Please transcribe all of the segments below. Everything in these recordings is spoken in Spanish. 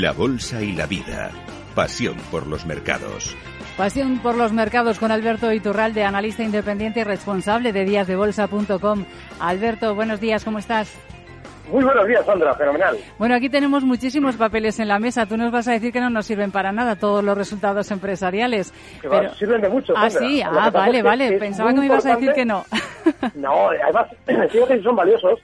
la bolsa y la vida. Pasión por los mercados. Pasión por los mercados con Alberto Iturralde, analista independiente y responsable de díasdebolsa.com. Alberto, buenos días, ¿cómo estás? Muy buenos días, Sandra, fenomenal. Bueno, aquí tenemos muchísimos papeles en la mesa. Tú nos vas a decir que no nos sirven para nada todos los resultados empresariales. Que pero... sirven de mucho. Ah, sí, ah, vale, vale. Pensaba que me ibas a decir que no. no, además, fíjate que son valiosos,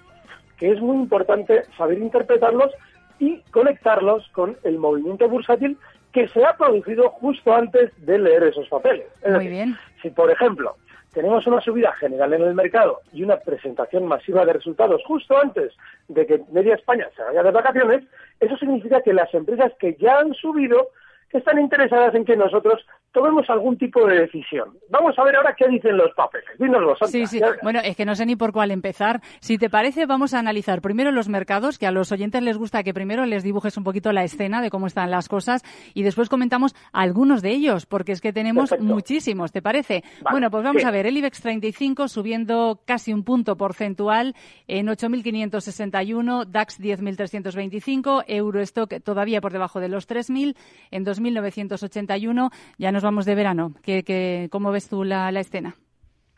que es muy importante saber interpretarlos y conectarlos con el movimiento bursátil que se ha producido justo antes de leer esos papeles. Muy bien. Si, por ejemplo, tenemos una subida general en el mercado y una presentación masiva de resultados justo antes de que media España se vaya de vacaciones, eso significa que las empresas que ya han subido están interesadas en que nosotros tomemos algún tipo de decisión. Vamos a ver ahora qué dicen los papeles. Dínoslo. Sí, sí. Bueno, es que no sé ni por cuál empezar. Si te parece, vamos a analizar primero los mercados, que a los oyentes les gusta que primero les dibujes un poquito la escena de cómo están las cosas y después comentamos algunos de ellos, porque es que tenemos muchísimos, ¿te parece? bueno, pues vamos a ver. El IBEX 35 subiendo casi un punto porcentual en 8.561, DAX 10.325, Eurostock todavía por debajo de los 3.000, en 2.981 ya nos vamos de verano. ¿Qué, cómo ves tú la, escena?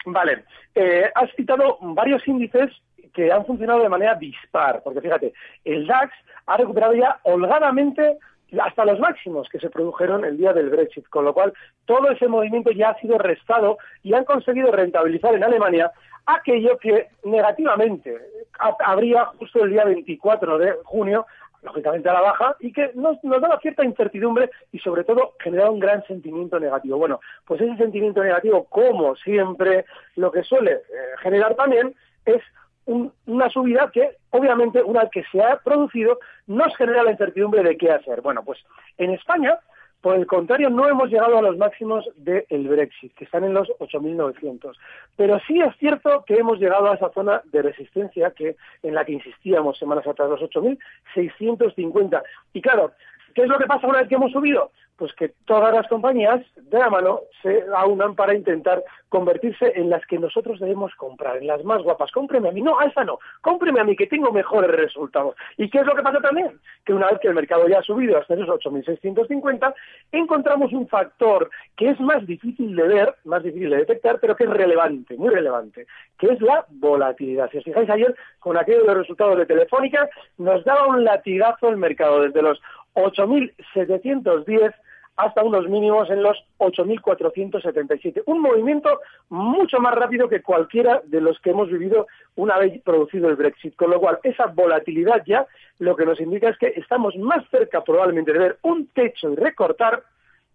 Vale. Eh, has citado varios índices que han funcionado de manera dispar, porque fíjate, el DAX ha recuperado ya holgadamente hasta los máximos que se produjeron el día del Brexit, con lo cual todo ese movimiento ya ha sido restado y han conseguido rentabilizar en Alemania aquello que negativamente habría justo el día 24 de junio lógicamente a la baja, y que nos, nos daba cierta incertidumbre y sobre todo generaba un gran sentimiento negativo. Bueno, pues ese sentimiento negativo, como siempre, lo que suele eh, generar también es una subida que, obviamente, una que se ha producido, nos genera la incertidumbre de qué hacer. Bueno, pues en España por el contrario, no hemos llegado a los máximos del Brexit, que están en los 8.900. Pero sí es cierto que hemos llegado a esa zona de resistencia que en la que insistíamos semanas atrás, los 8.650. Y claro, ¿qué es lo que pasa una vez que hemos subido? Pues que todas las compañías de la mano se aunan para intentar convertirse en las que nosotros debemos comprar, en las más guapas. Cómpreme a mí, no, a esa no, cómpreme a mí que tengo mejores resultados. ¿Y qué es lo que pasa también? Que una vez que el mercado ya ha subido hasta esos 8.650, encontramos un factor que es más difícil de ver, más difícil de detectar, pero que es relevante, muy relevante, que es la volatilidad. Si os fijáis ayer, con aquellos resultados de Telefónica, nos daba un latigazo el mercado desde los 8.710 hasta unos mínimos en los 8.477. Un movimiento mucho más rápido que cualquiera de los que hemos vivido una vez producido el Brexit. Con lo cual, esa volatilidad ya lo que nos indica es que estamos más cerca probablemente de ver un techo y recortar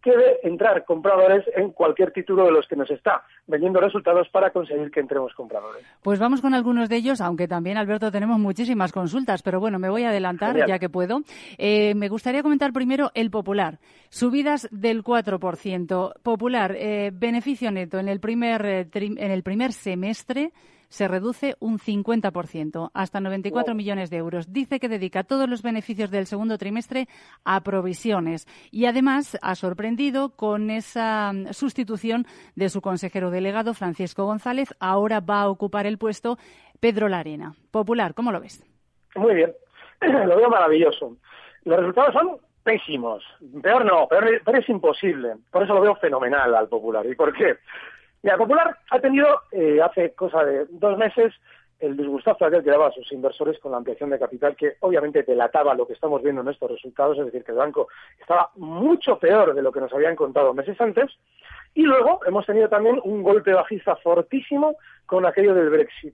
que de entrar compradores en cualquier título de los que nos está vendiendo resultados para conseguir que entremos compradores. Pues vamos con algunos de ellos, aunque también, Alberto, tenemos muchísimas consultas, pero bueno, me voy a adelantar ya que puedo. Eh, me gustaría comentar primero el Popular. Subidas del 4%. Popular, eh, beneficio neto en el primer, eh, en el primer semestre se reduce un 50%, hasta 94 millones de euros. Dice que dedica todos los beneficios del segundo trimestre a provisiones y además ha sorprendido con esa mm, sustitución de su consejero delegado, Francisco González. Ahora va a ocupar el puesto Pedro Larena. Popular, ¿cómo lo ves? Muy bien, lo veo maravilloso. Los resultados son pésimos. Peor no, peor, es imposible. Por eso lo veo fenomenal al Popular. ¿Y por qué? Mira, Popular ha tenido eh, hace cosa de dos meses el disgustazo aquel que daba a sus inversores con la ampliación de capital, que obviamente delataba lo que estamos viendo en estos resultados, es decir, que el banco estaba mucho peor de lo que nos habían contado meses antes. Y luego hemos tenido también un golpe bajista fortísimo con aquello del Brexit.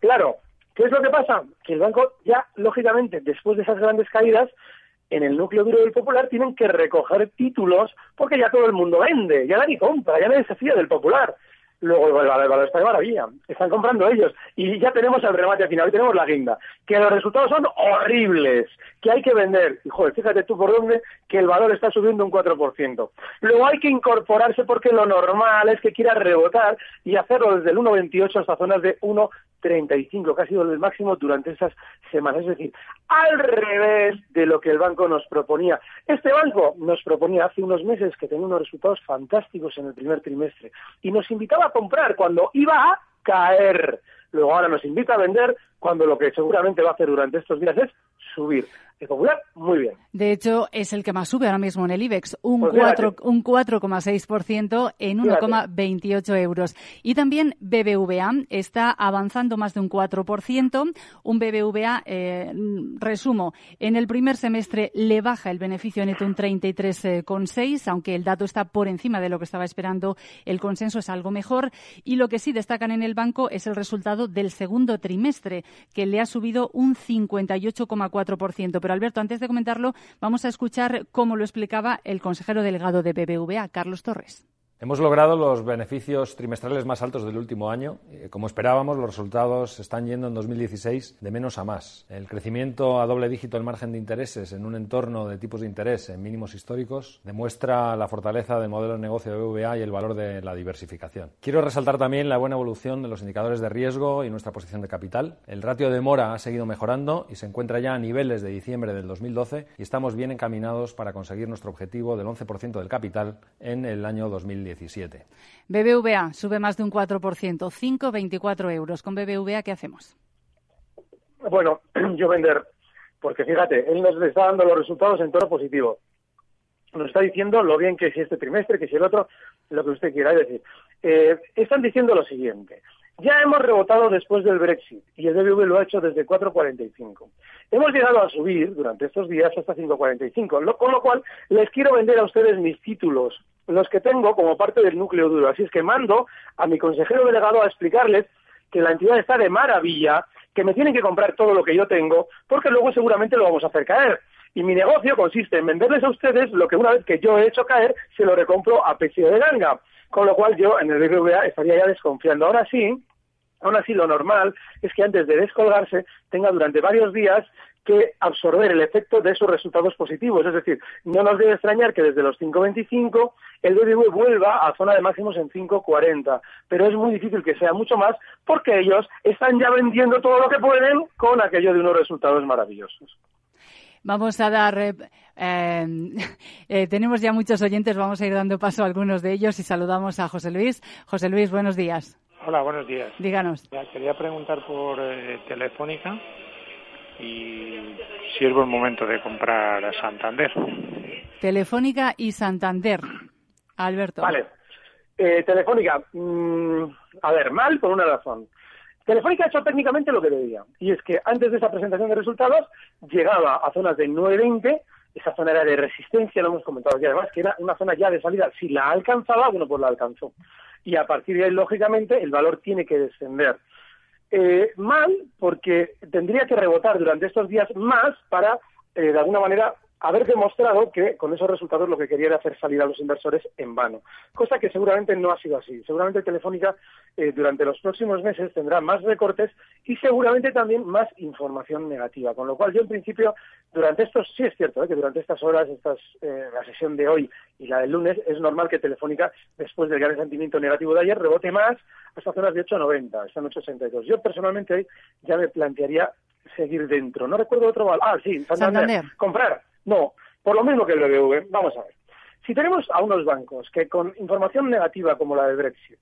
Claro, ¿qué es lo que pasa? Que el banco ya, lógicamente, después de esas grandes caídas, en el núcleo duro del popular tienen que recoger títulos porque ya todo el mundo vende, ya nadie compra, ya nadie se fía del popular. Luego el valor, está de maravilla, están comprando ellos y ya tenemos el remate al final, y tenemos la guinda, que los resultados son horribles, que hay que vender, y joder, fíjate tú por dónde, que el valor está subiendo un 4%. Luego hay que incorporarse porque lo normal es que quiera rebotar y hacerlo desde el 1,28 hasta zonas de 1, 35, que ha sido el máximo durante esas semanas. Es decir, al revés de lo que el banco nos proponía. Este banco nos proponía hace unos meses que tenía unos resultados fantásticos en el primer trimestre y nos invitaba a comprar cuando iba a caer. Luego ahora nos invita a vender cuando lo que seguramente va a hacer durante estos días es subir. El Popular, muy bien. De hecho, es el que más sube ahora mismo en el IBEX, un 4,6% pues un 4,6% en 1,28 euros. Y también BBVA está avanzando más de un 4%. Un BBVA, eh, resumo, en el primer semestre le baja el beneficio neto un 33,6, aunque el dato está por encima de lo que estaba esperando. El consenso es algo mejor. Y lo que sí destacan en el banco es el resultado del segundo trimestre, que le ha subido un 58,4%. Pero Alberto, antes de comentarlo, vamos a escuchar cómo lo explicaba el consejero delegado de BBVA, Carlos Torres. Hemos logrado los beneficios trimestrales más altos del último año. Como esperábamos, los resultados están yendo en 2016 de menos a más. El crecimiento a doble dígito del margen de intereses en un entorno de tipos de interés en mínimos históricos demuestra la fortaleza del modelo de negocio de BVA y el valor de la diversificación. Quiero resaltar también la buena evolución de los indicadores de riesgo y nuestra posición de capital. El ratio de mora ha seguido mejorando y se encuentra ya a niveles de diciembre del 2012 y estamos bien encaminados para conseguir nuestro objetivo del 11% del capital en el año 2017. BBVA sube más de un 4%, 5,24 euros. Con BBVA, ¿qué hacemos? Bueno, yo vender, porque fíjate, él nos está dando los resultados en tono positivo. Nos está diciendo lo bien que es este trimestre, que si el otro, lo que usted quiera. decir, eh, están diciendo lo siguiente. Ya hemos rebotado después del Brexit y el BBV lo ha hecho desde 4.45. Hemos llegado a subir durante estos días hasta 5.45, con lo cual les quiero vender a ustedes mis títulos, los que tengo como parte del núcleo duro. Así es que mando a mi consejero delegado a explicarles que la entidad está de maravilla, que me tienen que comprar todo lo que yo tengo, porque luego seguramente lo vamos a hacer caer. Y mi negocio consiste en venderles a ustedes lo que una vez que yo he hecho caer, se lo recompro a precio de ganga con lo cual yo en el BBVA estaría ya desconfiando. Ahora sí, aún así lo normal es que antes de descolgarse tenga durante varios días que absorber el efecto de esos resultados positivos. Es decir, no nos debe extrañar que desde los 5.25 el BBV vuelva a zona de máximos en 5.40, pero es muy difícil que sea mucho más porque ellos están ya vendiendo todo lo que pueden con aquello de unos resultados maravillosos. Vamos a dar, eh, em, eh, tenemos ya muchos oyentes, vamos a ir dando paso a algunos de ellos y saludamos a José Luis. José Luis, buenos días. Hola, buenos días. Díganos. quería preguntar por eh, Telefónica y si es buen momento de comprar a Santander. Telefónica y Santander. Alberto. Vale. Telefónica, mm, a ver, mal por una razón. Telefónica ha hecho técnicamente lo que debía, y es que antes de esa presentación de resultados llegaba a zonas de 9.20 esa zona era de resistencia, lo hemos comentado aquí además, que era una zona ya de salida. Si la alcanzaba, bueno, pues la alcanzó. Y a partir de ahí, lógicamente, el valor tiene que descender. Eh, mal, porque tendría que rebotar durante estos días más para, eh, de alguna manera, haber demostrado que con esos resultados lo que quería era hacer salir a los inversores en vano, cosa que seguramente no ha sido así. Seguramente Telefónica eh, durante los próximos meses tendrá más recortes y seguramente también más información negativa, con lo cual yo en principio durante estos, sí es cierto, eh, que durante estas horas, estas, eh, la sesión de hoy y la del lunes, es normal que Telefónica, después del gran sentimiento negativo de ayer, rebote más hasta zonas de 8,90, están 8,62. Yo personalmente hoy ya me plantearía seguir dentro. No recuerdo otro valor. Ah, sí, Santander. Comprar. No, por lo mismo que el BBV. Vamos a ver. Si tenemos a unos bancos que con información negativa como la del Brexit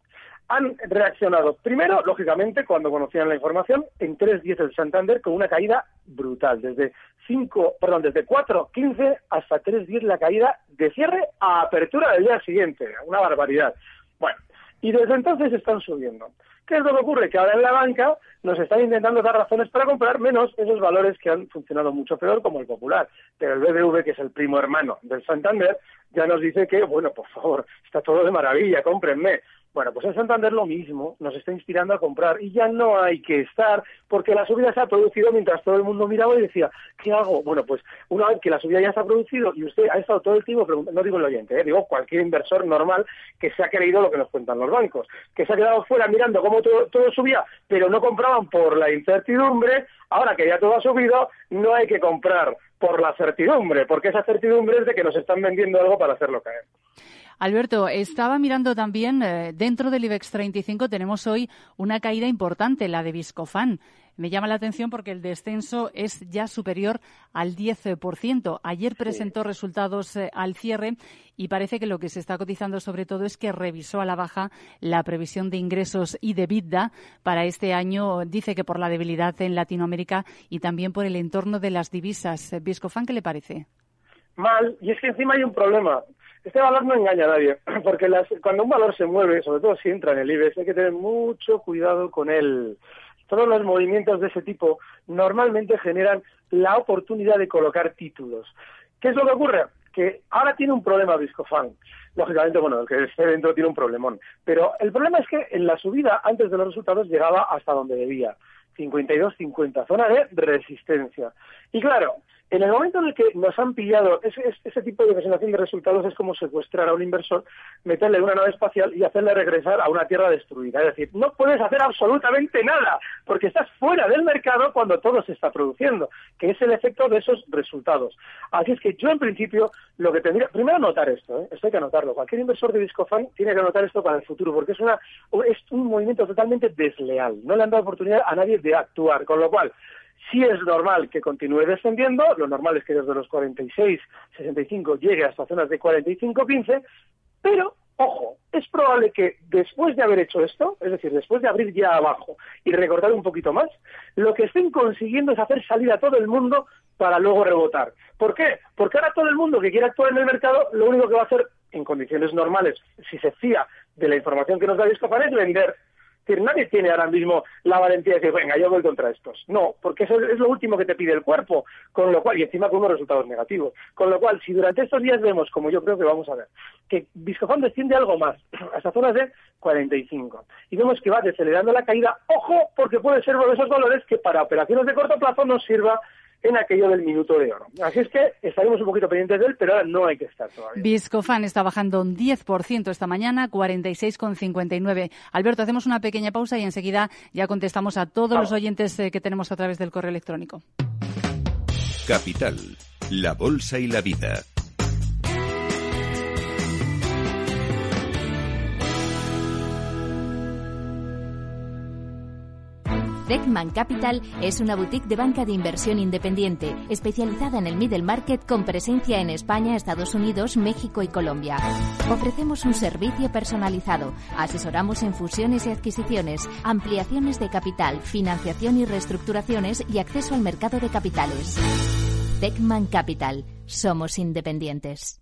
han reaccionado, primero, lógicamente, cuando conocían la información, en 3.10 el Santander con una caída brutal, desde 5, perdón, desde 4.15 hasta 3.10 la caída de cierre a apertura del día siguiente, una barbaridad. Bueno, y desde entonces están subiendo. ¿Qué es lo que ocurre? Que ahora en la banca nos están intentando dar razones para comprar menos esos valores que han funcionado mucho peor, como el Popular. Pero el BBV, que es el primo hermano del Santander, ya nos dice que, bueno, por favor, está todo de maravilla, cómprenme. Bueno, pues en Santander lo mismo, nos está inspirando a comprar y ya no hay que estar porque la subida se ha producido mientras todo el mundo miraba y decía, ¿qué hago? Bueno, pues una vez que la subida ya se ha producido y usted ha estado todo el tiempo no digo el oyente, ¿eh? digo cualquier inversor normal que se ha creído lo que nos cuentan los bancos, que se ha quedado fuera mirando cómo todo, todo subía, pero no compraban por la incertidumbre, ahora que ya todo ha subido, no hay que comprar por la certidumbre, porque esa certidumbre es de que nos están vendiendo algo para hacerlo caer. Alberto, estaba mirando también, eh, dentro del IBEX 35 tenemos hoy una caída importante, la de Viscofan. Me llama la atención porque el descenso es ya superior al 10%. Ayer presentó resultados eh, al cierre y parece que lo que se está cotizando sobre todo es que revisó a la baja la previsión de ingresos y de vida para este año. Dice que por la debilidad en Latinoamérica y también por el entorno de las divisas. Viscofan, ¿qué le parece? Mal, y es que encima hay un problema. Este valor no engaña a nadie, porque cuando un valor se mueve, sobre todo si entra en el IBEX, hay que tener mucho cuidado con él. Todos los movimientos de ese tipo normalmente generan la oportunidad de colocar títulos. ¿Qué es lo que ocurre? Que ahora tiene un problema Viscofan. Lógicamente, bueno, el que esté dentro tiene un problemón. Pero el problema es que en la subida, antes de los resultados, llegaba hasta donde debía. 52-50, zona de resistencia. Y claro, en el momento en el que nos han pillado ese, ese, tipo de presentación de resultados es como secuestrar a un inversor, meterle en una nave espacial y hacerle regresar a una tierra destruida. Es decir, no puedes hacer absolutamente nada porque estás fuera del mercado cuando todo se está produciendo, que es el efecto de esos resultados. Así es que yo en principio lo que tendría, primero anotar esto, ¿eh? esto hay que anotarlo. Cualquier inversor de Discofan tiene que anotar esto para el futuro porque es, una, es un movimiento totalmente desleal. No le han dado oportunidad a nadie de actuar, con lo cual si es normal que continúe descendiendo, lo normal es que desde los 46, 65 llegue hasta zonas de 45, 15, pero, ojo, es probable que después de haber hecho esto, es decir, después de abrir ya abajo y recortar un poquito más, lo que estén consiguiendo es hacer salir a todo el mundo para luego rebotar. ¿Por qué? Porque ahora todo el mundo que quiere actuar en el mercado, lo único que va a hacer en condiciones normales, si se fía de la información que nos da Discopan, es vender decir, nadie tiene ahora mismo la valentía de decir, venga, yo voy contra estos. No, porque eso es lo último que te pide el cuerpo, con lo cual, y encima con unos resultados negativos. Con lo cual, si durante estos días vemos, como yo creo que vamos a ver, que Viscofan desciende algo más, hasta zonas de 45, y vemos que va decelerando la caída, ojo, porque puede ser uno de esos valores que para operaciones de corto plazo nos sirva en aquello del minuto de oro. Así es que estaremos un poquito pendientes de él, pero ahora no hay que estar todavía. Viscofan está bajando un 10% esta mañana, 46,59. Alberto, hacemos una pequeña pausa y enseguida ya contestamos a todos los oyentes eh, que tenemos a través del correo electrónico. Capital, la bolsa y la vida. Beckman Capital es una boutique de banca de inversión independiente, especializada en el middle market con presencia en España, Estados Unidos, México y Colombia. Ofrecemos un servicio personalizado, asesoramos en fusiones y adquisiciones, ampliaciones de capital, financiación y reestructuraciones y acceso al mercado de capitales. Beckman Capital. Somos independientes.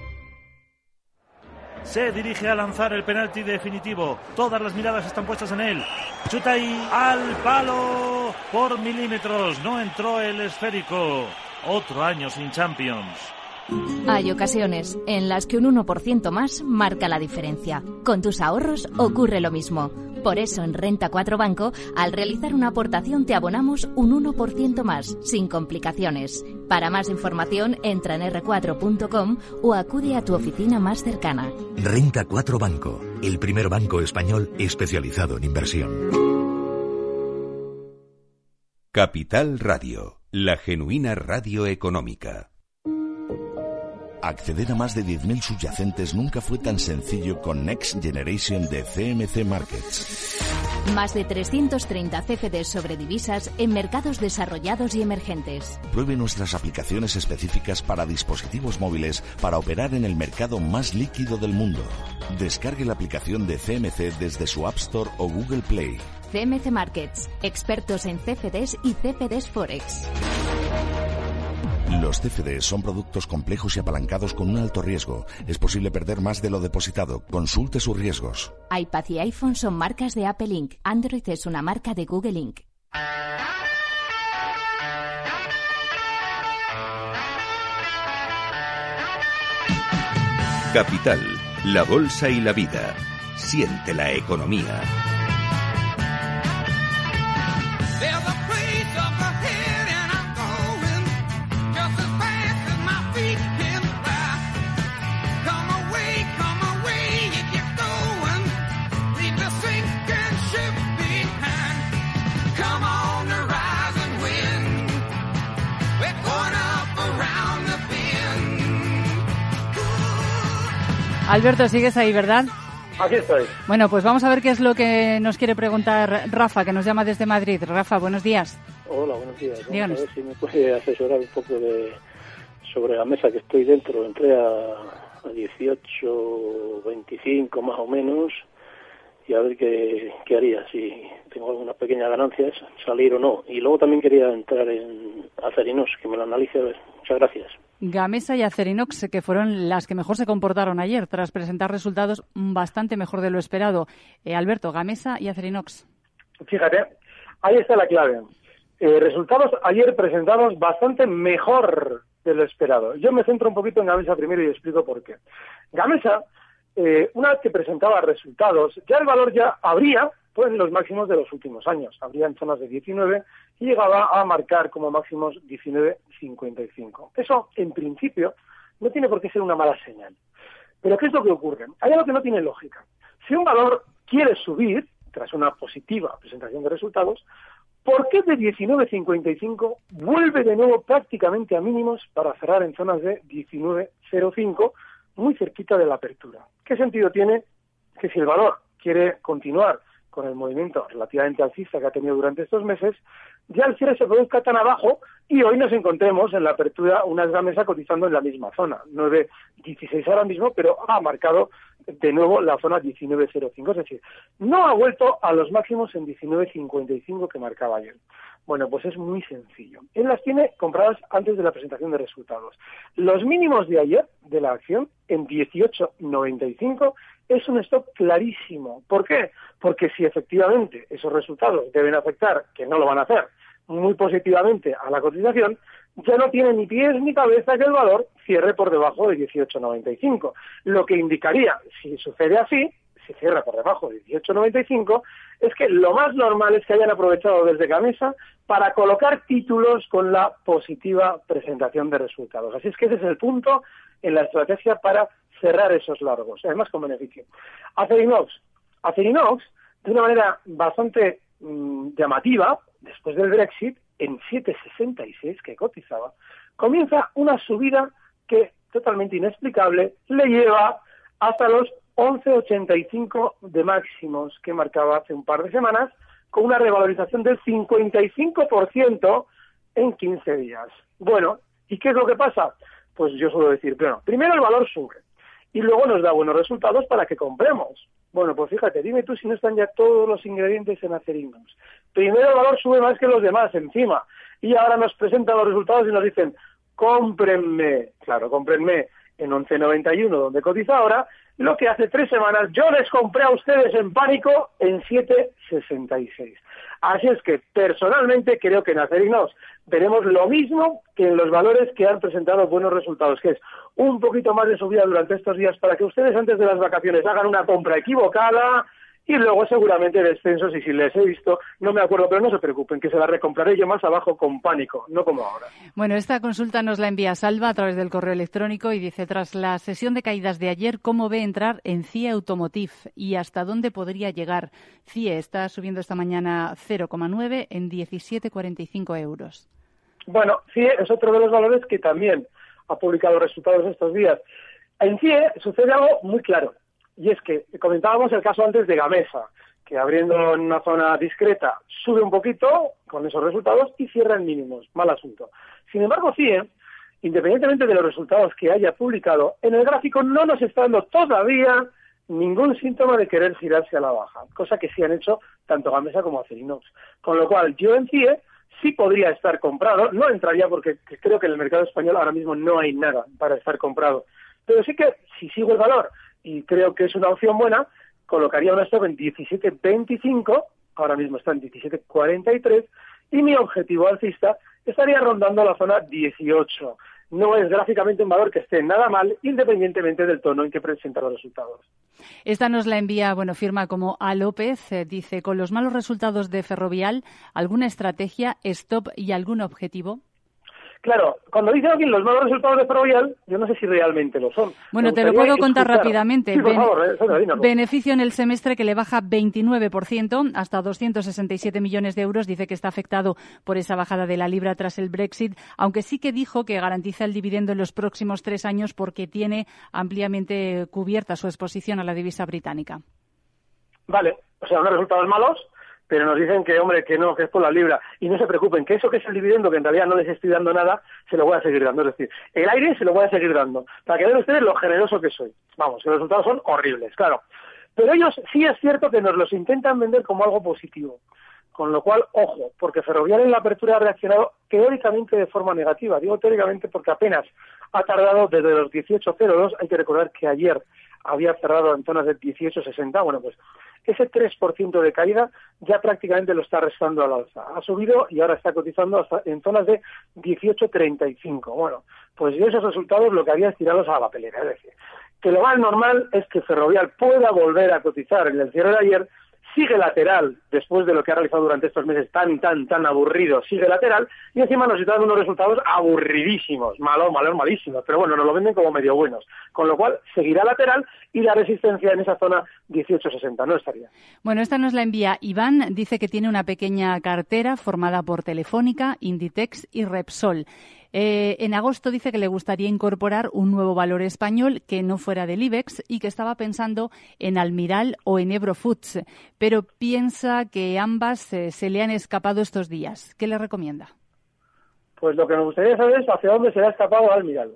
Se dirige a lanzar el penalti definitivo. Todas las miradas están puestas en él. Chuta al palo por milímetros. No entró el esférico. Otro año sin Champions. Hay ocasiones en las que un 1% más marca la diferencia. Con tus ahorros ocurre lo mismo. Por eso en Renta 4 Banco, al realizar una aportación te abonamos un 1% más, sin complicaciones. Para más información, entra en r4.com o acude a tu oficina más cercana. Renta 4 Banco, el primer banco español especializado en inversión. Capital Radio, la genuina radio económica. Acceder a más de 10.000 subyacentes nunca fue tan sencillo con Next Generation de CMC Markets. Más de 330 CFDs sobre divisas en mercados desarrollados y emergentes. Pruebe nuestras aplicaciones específicas para dispositivos móviles para operar en el mercado más líquido del mundo. Descargue la aplicación de CMC desde su App Store o Google Play. CMC Markets, expertos en CFDs y CFDs Forex. Los CFDs son productos complejos y apalancados con un alto riesgo. Es posible perder más de lo depositado. Consulte sus riesgos. iPad y iPhone son marcas de Apple Inc. Android es una marca de Google Inc. Capital, la bolsa y la vida. Siente la economía. Alberto, sigues ahí, ¿verdad? Aquí estoy. Bueno, pues vamos a ver qué es lo que nos quiere preguntar Rafa, que nos llama desde Madrid. Rafa, buenos días. Hola, buenos días. Díganos. a ver si me puede asesorar un poco de sobre la mesa que estoy dentro. Entré a, a 18, 25 más o menos y a ver qué, qué haría, si tengo algunas pequeñas ganancias, salir o no. Y luego también quería entrar en Acerinos, que me lo analice a ver. Muchas gracias. Gamesa y Acerinox, que fueron las que mejor se comportaron ayer, tras presentar resultados bastante mejor de lo esperado. Eh, Alberto, Gamesa y Acerinox. Fíjate, ahí está la clave. Eh, resultados ayer presentados bastante mejor de lo esperado. Yo me centro un poquito en Gamesa primero y explico por qué. Gamesa, eh, una vez que presentaba resultados, ya el valor ya habría pues los máximos de los últimos años. Habría en zonas de 19 y llegaba a marcar como máximos 19,55. Eso, en principio, no tiene por qué ser una mala señal. Pero ¿qué es lo que ocurre? Hay algo que no tiene lógica. Si un valor quiere subir, tras una positiva presentación de resultados, ¿por qué de 19,55 vuelve de nuevo prácticamente a mínimos para cerrar en zonas de 19,05, muy cerquita de la apertura? ¿Qué sentido tiene que si el valor quiere continuar con el movimiento relativamente alcista que ha tenido durante estos meses, ya el cierre se produzca tan abajo y hoy nos encontremos en la apertura una gamesa cotizando en la misma zona, 9.16 ahora mismo, pero ha marcado de nuevo la zona 19.05, es decir, no ha vuelto a los máximos en 19.55 que marcaba ayer. Bueno, pues es muy sencillo. Él las tiene compradas antes de la presentación de resultados. Los mínimos de ayer de la acción en 18.95 es un stop clarísimo. ¿Por qué? Porque si efectivamente esos resultados deben afectar, que no lo van a hacer, muy positivamente a la cotización, ya no tiene ni pies ni cabeza que el valor cierre por debajo de 18.95. Lo que indicaría, si sucede así, si cierra por debajo de 18.95, es que lo más normal es que hayan aprovechado desde Gamesa para colocar títulos con la positiva presentación de resultados. Así es que ese es el punto en la estrategia para cerrar esos largos, además con beneficio. Acerinox. Acerinox, de una manera bastante mmm, llamativa, después del Brexit, en 7,66 que cotizaba, comienza una subida que, totalmente inexplicable, le lleva hasta los 11,85 de máximos que marcaba hace un par de semanas, con una revalorización del 55% en 15 días. Bueno, ¿y qué es lo que pasa? Pues yo suelo decir, bueno, primero el valor sube y luego nos da buenos resultados para que compremos. Bueno, pues fíjate, dime tú si no están ya todos los ingredientes en Acerinox. Primero el valor sube más que los demás encima. Y ahora nos presentan los resultados y nos dicen, cómprenme, claro, cómprenme en 11.91 donde cotiza ahora, lo que hace tres semanas yo les compré a ustedes en pánico en 7.66. Así es que personalmente creo que en Acerinox veremos lo mismo que en los valores que han presentado buenos resultados, que es un poquito más de subida durante estos días para que ustedes antes de las vacaciones hagan una compra equivocada, y luego seguramente descensos y si les he visto, no me acuerdo, pero no se preocupen, que se la recompraré yo más abajo con pánico, no como ahora. Bueno, esta consulta nos la envía Salva a través del correo electrónico y dice, tras la sesión de caídas de ayer, ¿cómo ve entrar en CIE Automotive y hasta dónde podría llegar? CIE está subiendo esta mañana 0,9 en 17,45 euros. Bueno, CIE es otro de los valores que también ha publicado resultados estos días. En CIE sucede algo muy claro. Y es que comentábamos el caso antes de Gamesa, que abriendo en una zona discreta sube un poquito con esos resultados y cierra en mínimos. Mal asunto. Sin embargo, CIE, independientemente de los resultados que haya publicado, en el gráfico no nos está dando todavía ningún síntoma de querer girarse a la baja, cosa que sí han hecho tanto Gamesa como Acerinox. Con lo cual, yo en CIE sí podría estar comprado, no entraría porque creo que en el mercado español ahora mismo no hay nada para estar comprado, pero sí que si sigo el valor y creo que es una opción buena, colocaría un stop en 17.25, ahora mismo está en 17.43, y mi objetivo alcista estaría rondando la zona 18. No es gráficamente un valor que esté nada mal, independientemente del tono en que presenta los resultados. Esta nos la envía, bueno, firma como A López, eh, dice, con los malos resultados de Ferrovial, ¿alguna estrategia, stop y algún objetivo? Claro, cuando dicen aquí los malos resultados de Ferrovial, yo no sé si realmente lo son. Bueno, te lo puedo contar rápidamente. Sí, por favor, eh, beneficio en el semestre que le baja 29% hasta 267 millones de euros. Dice que está afectado por esa bajada de la libra tras el Brexit, aunque sí que dijo que garantiza el dividendo en los próximos tres años porque tiene ampliamente cubierta su exposición a la divisa británica. Vale, o sea, unos resultados malos, pero nos dicen que, hombre, que no, que es por la libra. Y no se preocupen, que eso que es el dividendo, que en realidad no les estoy dando nada, se lo voy a seguir dando. Es decir, el aire se lo voy a seguir dando, para que vean ustedes lo generoso que soy. Vamos, los resultados son horribles, claro. Pero ellos sí es cierto que nos los intentan vender como algo positivo. Con lo cual, ojo, porque Ferrovial en la apertura ha reaccionado teóricamente de forma negativa. Digo teóricamente porque apenas ha tardado desde los 18.02. Hay que recordar que ayer había cerrado en zonas de 18.60. Bueno, pues ese 3% de caída ya prácticamente lo está restando al alza. Ha subido y ahora está cotizando hasta en zonas de 18.35. Bueno, pues yo esos resultados lo que haría es tirarlos a la pelea. Es decir, que lo más normal es que Ferrovial pueda volver a cotizar en el cierre de ayer sigue lateral después de lo que ha realizado durante estos meses tan, tan, tan aburrido, sigue lateral y encima nos está dando unos resultados aburridísimos, malos, malos, malísimos, pero bueno, nos lo venden como medio buenos, con lo cual seguirá lateral y la resistencia en esa zona 1860 no estaría. Bueno, esta nos la envía Iván, dice que tiene una pequeña cartera formada por Telefónica, Inditex y Repsol. Eh, en agosto dice que le gustaría incorporar un nuevo valor español que no fuera del IBEX y que estaba pensando en Almiral o en Eurofoods, pero piensa que ambas eh, se le han escapado estos días. ¿Qué le recomienda? Pues lo que me gustaría saber es hacia dónde se le ha escapado Almiral.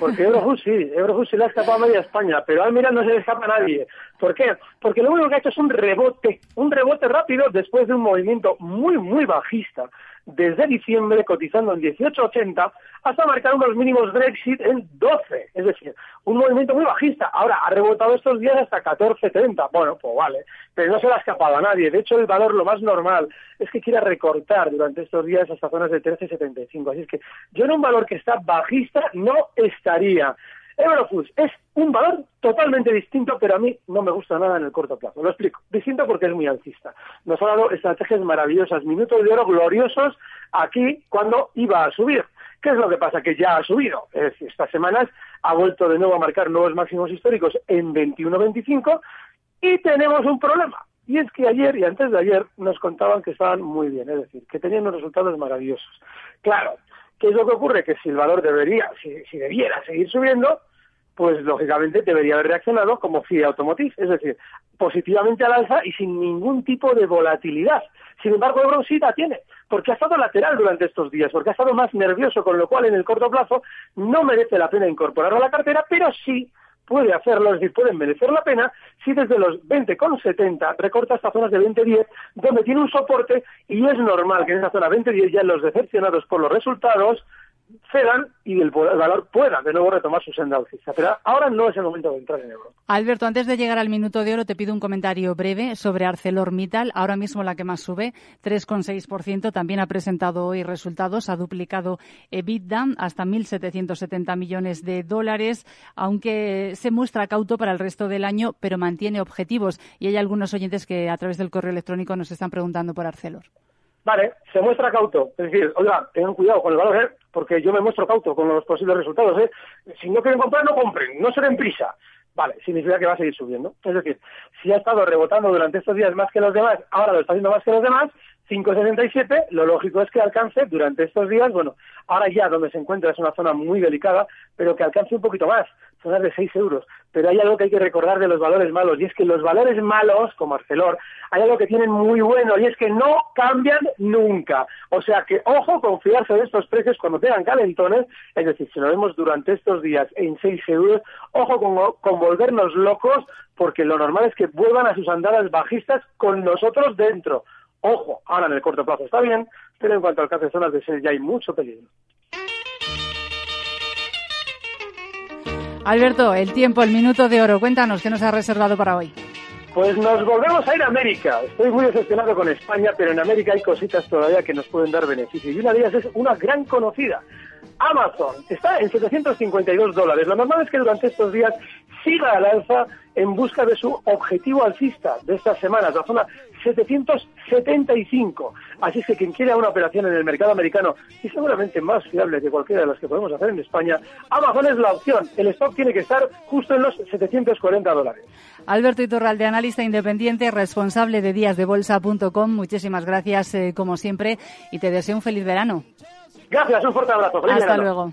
Porque Eurofoods sí, Eurofoods se le ha escapado a media España, pero Almiral no se le escapa a nadie. ¿Por qué? Porque lo único que ha hecho es un rebote, un rebote rápido después de un movimiento muy, muy bajista desde diciembre cotizando en 18.80 hasta marcar unos mínimos Brexit en 12. Es decir, un movimiento muy bajista. Ahora, ha rebotado estos días hasta 14.30. Bueno, pues vale, pero no se le ha escapado a nadie. De hecho, el valor lo más normal es que quiera recortar durante estos días hasta zonas de 13.75. Así es que yo en un valor que está bajista no estaría. Eurofoods es un valor totalmente distinto, pero a mí no me gusta nada en el corto plazo. Lo explico. Distinto porque es muy alcista. Nos ha dado estrategias maravillosas, minutos de oro gloriosos aquí cuando iba a subir. ¿Qué es lo que pasa? Que ya ha subido. Es estas semanas ha vuelto de nuevo a marcar nuevos máximos históricos en 21.25 y tenemos un problema. Y es que ayer y antes de ayer nos contaban que estaban muy bien, es decir, que tenían unos resultados maravillosos. Claro, ¿qué es lo que ocurre? Que si el valor debería, si debiera seguir subiendo, pues lógicamente debería haber reaccionado como FIA Automotive, es decir, positivamente al alza y sin ningún tipo de volatilidad. Sin embargo, Ebro sí la tiene, porque ha estado lateral durante estos días, porque ha estado más nervioso, con lo cual en el corto plazo no merece la pena incorporarlo a la cartera, pero sí puede hacerlo, es decir, pueden merecer la pena si desde los 20,70 recorta hasta zonas de 20,10 donde tiene un soporte y es normal que en esa zona 20,10 ya los decepcionados por los resultados cedan y el, valor pueda de nuevo retomar su senda. Pero ahora no es el momento de entrar en euro. Alberto, antes de llegar al minuto de oro, te pido un comentario breve sobre ArcelorMittal, ahora mismo la que más sube, 3,6%. También ha presentado hoy resultados, ha duplicado EBITDA hasta 1.770 millones de dólares, aunque se muestra cauto para el resto del año, pero mantiene objetivos. Y hay algunos oyentes que a través del correo electrónico nos están preguntando por Arcelor. Vale, se muestra cauto. Es decir, oiga, tengan cuidado con el valor, ¿eh? porque yo me muestro cauto con los posibles resultados. ¿eh? Si no quieren comprar, no compren, no se den prisa. Vale, significa que va a seguir subiendo. Es decir, si ha estado rebotando durante estos días más que los demás, ahora lo está haciendo más que los demás, 5,77, lo lógico es que alcance durante estos días, bueno, ahora ya donde se encuentra es una zona muy delicada, pero que alcance un poquito más, zonas de 6 euros. Pero hay algo que hay que recordar de los valores malos, y es que los valores malos, como Arcelor, hay algo que tienen muy bueno, y es que no cambian nunca. O sea que, ojo, confiarse de estos precios cuando tengan calentones, es decir, si lo vemos durante estos días en 6 euros, ojo con, con volvernos locos, porque lo normal es que vuelvan a sus andadas bajistas con nosotros dentro. Ojo, ahora en el corto plazo está bien, pero en cuanto alcance zonas de ser ya hay mucho peligro. Alberto, el tiempo, el minuto de oro, cuéntanos qué nos ha reservado para hoy. Pues nos volvemos a ir a América. Estoy muy decepcionado con España, pero en América hay cositas todavía que nos pueden dar beneficio. Y una de ellas es una gran conocida, Amazon está en 752 dólares. Lo normal es que durante estos días siga al alza en busca de su objetivo alcista de estas semanas, la zona 775. Así es que quien quiera una operación en el mercado americano y seguramente más fiable que cualquiera de las que podemos hacer en España, Amazon es la opción. El stock tiene que estar justo en los 740 dólares. Alberto Iturralde, analista independiente, responsable de díasdebolsa.com. Muchísimas gracias, eh, como siempre, y te deseo un feliz verano. Gracias, un fuerte abrazo. Hasta luego.